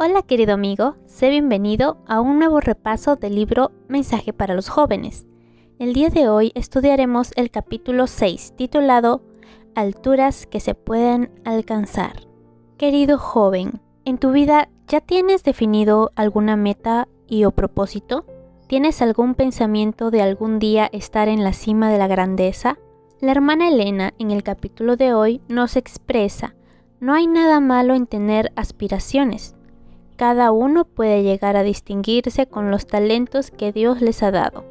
Hola querido amigo, sé bienvenido a un nuevo repaso del libro Mensaje para los jóvenes. El día de hoy estudiaremos el capítulo 6 titulado Alturas que se pueden alcanzar. Querido joven, ¿en tu vida ya tienes definido alguna meta y o propósito? ¿Tienes algún pensamiento de algún día estar en la cima de la grandeza? La hermana Elena en el capítulo de hoy nos expresa, no hay nada malo en tener aspiraciones. Cada uno puede llegar a distinguirse con los talentos que Dios les ha dado.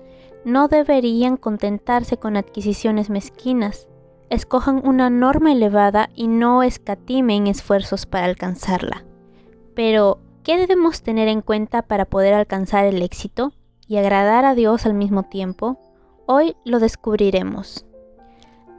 No deberían contentarse con adquisiciones mezquinas. Escojan una norma elevada y no escatimen esfuerzos para alcanzarla. Pero, ¿qué debemos tener en cuenta para poder alcanzar el éxito y agradar a Dios al mismo tiempo? Hoy lo descubriremos.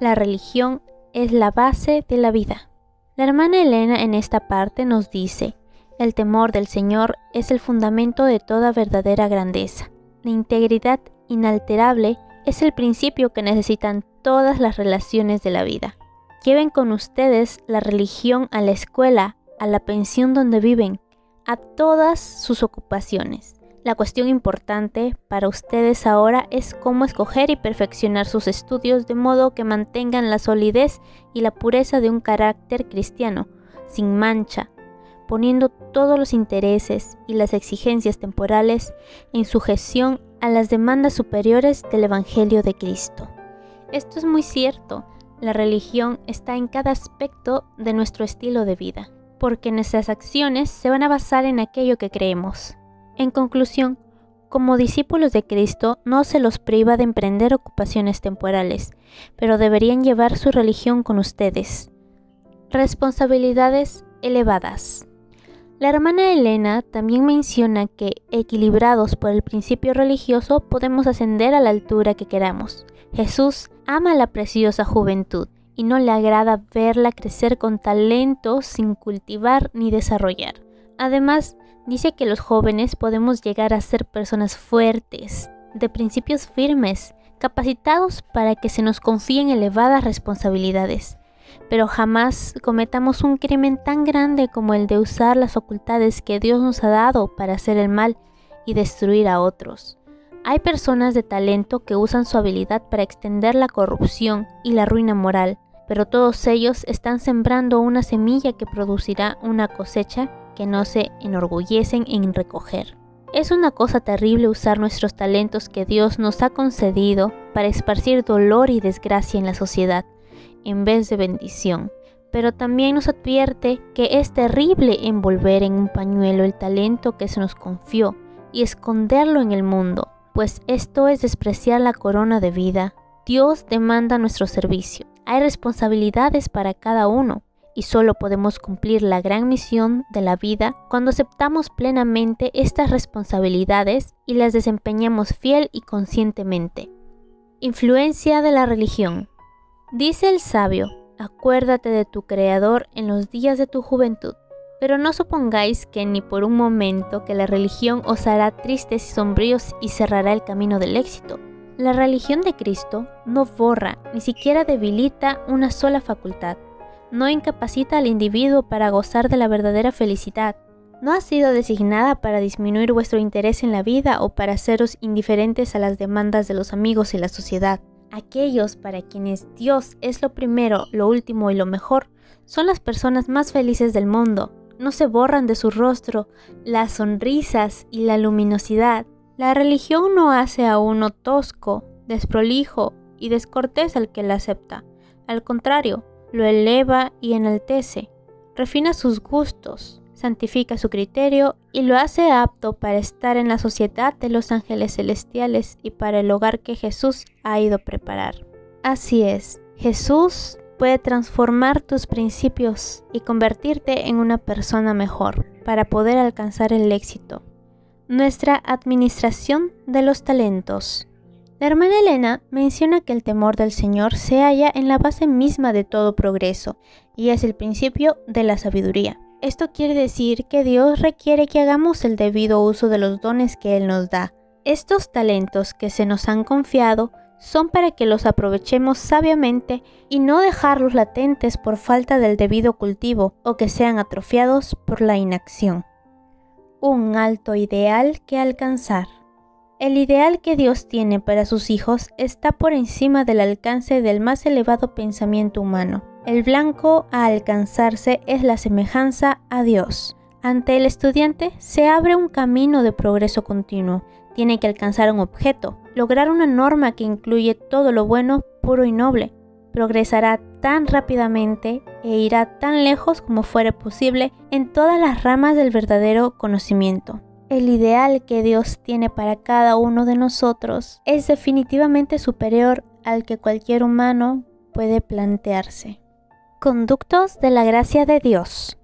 La religión es la base de la vida. La hermana Elena en esta parte nos dice, el temor del Señor es el fundamento de toda verdadera grandeza. La integridad inalterable es el principio que necesitan todas las relaciones de la vida. Lleven con ustedes la religión a la escuela, a la pensión donde viven, a todas sus ocupaciones. La cuestión importante para ustedes ahora es cómo escoger y perfeccionar sus estudios de modo que mantengan la solidez y la pureza de un carácter cristiano, sin mancha, poniendo todos los intereses y las exigencias temporales en sujeción a las demandas superiores del Evangelio de Cristo. Esto es muy cierto, la religión está en cada aspecto de nuestro estilo de vida, porque nuestras acciones se van a basar en aquello que creemos. En conclusión, como discípulos de Cristo no se los priva de emprender ocupaciones temporales, pero deberían llevar su religión con ustedes. Responsabilidades elevadas. La hermana Elena también menciona que, equilibrados por el principio religioso, podemos ascender a la altura que queramos. Jesús ama la preciosa juventud y no le agrada verla crecer con talento sin cultivar ni desarrollar. Además, dice que los jóvenes podemos llegar a ser personas fuertes, de principios firmes, capacitados para que se nos confíen elevadas responsabilidades. Pero jamás cometamos un crimen tan grande como el de usar las facultades que Dios nos ha dado para hacer el mal y destruir a otros. Hay personas de talento que usan su habilidad para extender la corrupción y la ruina moral, pero todos ellos están sembrando una semilla que producirá una cosecha que no se enorgullecen en recoger. Es una cosa terrible usar nuestros talentos que Dios nos ha concedido para esparcir dolor y desgracia en la sociedad, en vez de bendición. Pero también nos advierte que es terrible envolver en un pañuelo el talento que se nos confió y esconderlo en el mundo, pues esto es despreciar la corona de vida. Dios demanda nuestro servicio. Hay responsabilidades para cada uno, y solo podemos cumplir la gran misión de la vida cuando aceptamos plenamente estas responsabilidades y las desempeñamos fiel y conscientemente. Influencia de la religión. Dice el sabio, acuérdate de tu Creador en los días de tu juventud, pero no supongáis que ni por un momento que la religión os hará tristes y sombríos y cerrará el camino del éxito. La religión de Cristo no borra, ni siquiera debilita una sola facultad no incapacita al individuo para gozar de la verdadera felicidad. No ha sido designada para disminuir vuestro interés en la vida o para haceros indiferentes a las demandas de los amigos y la sociedad. Aquellos para quienes Dios es lo primero, lo último y lo mejor, son las personas más felices del mundo. No se borran de su rostro las sonrisas y la luminosidad. La religión no hace a uno tosco, desprolijo y descortés al que la acepta. Al contrario, lo eleva y enaltece, refina sus gustos, santifica su criterio y lo hace apto para estar en la sociedad de los ángeles celestiales y para el hogar que Jesús ha ido a preparar. Así es, Jesús puede transformar tus principios y convertirte en una persona mejor para poder alcanzar el éxito. Nuestra administración de los talentos. La hermana Elena menciona que el temor del Señor se halla en la base misma de todo progreso y es el principio de la sabiduría. Esto quiere decir que Dios requiere que hagamos el debido uso de los dones que Él nos da. Estos talentos que se nos han confiado son para que los aprovechemos sabiamente y no dejarlos latentes por falta del debido cultivo o que sean atrofiados por la inacción. un alto ideal que alcanzar. El ideal que Dios tiene para sus hijos está por encima del alcance del más elevado pensamiento humano. El blanco a alcanzarse es la semejanza a Dios. Ante el estudiante se abre un camino de progreso continuo. Tiene que alcanzar un objeto, lograr una norma que incluye todo lo bueno, puro y noble. Progresará tan rápidamente e irá tan lejos como fuere posible en todas las ramas del verdadero conocimiento. El ideal que Dios tiene para cada uno de nosotros es definitivamente superior al que cualquier humano puede plantearse. Conductos de la gracia de Dios.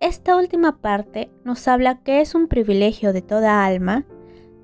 Esta última parte nos habla que es un privilegio de toda alma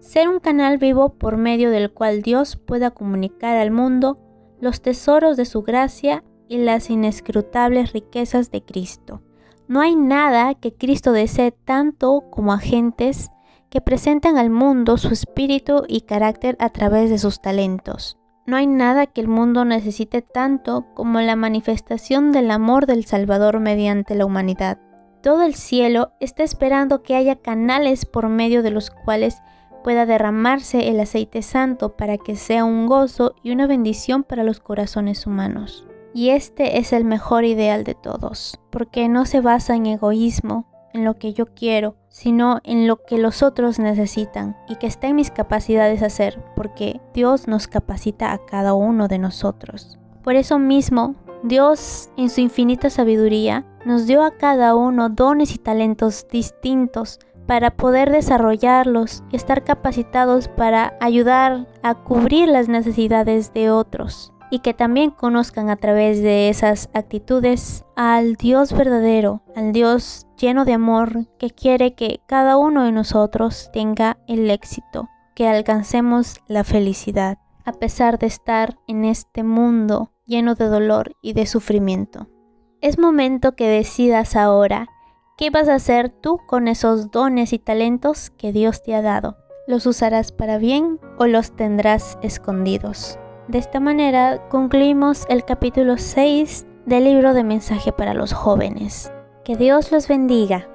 ser un canal vivo por medio del cual Dios pueda comunicar al mundo los tesoros de su gracia y las inescrutables riquezas de Cristo. No hay nada que Cristo desee tanto como agentes que presentan al mundo su espíritu y carácter a través de sus talentos. No hay nada que el mundo necesite tanto como la manifestación del amor del Salvador mediante la humanidad. Todo el cielo está esperando que haya canales por medio de los cuales pueda derramarse el aceite santo para que sea un gozo y una bendición para los corazones humanos. Y este es el mejor ideal de todos, porque no se basa en egoísmo, en lo que yo quiero, sino en lo que los otros necesitan y que está en mis capacidades hacer, porque Dios nos capacita a cada uno de nosotros. Por eso mismo, Dios, en su infinita sabiduría, nos dio a cada uno dones y talentos distintos para poder desarrollarlos y estar capacitados para ayudar a cubrir las necesidades de otros y que también conozcan a través de esas actitudes al Dios verdadero, al Dios lleno de amor que quiere que cada uno de nosotros tenga el éxito, que alcancemos la felicidad, a pesar de estar en este mundo lleno de dolor y de sufrimiento. Es momento que decidas ahora qué vas a hacer tú con esos dones y talentos que Dios te ha dado. ¿Los usarás para bien o los tendrás escondidos? De esta manera concluimos el capítulo 6 del libro de mensaje para los jóvenes. Que Dios los bendiga.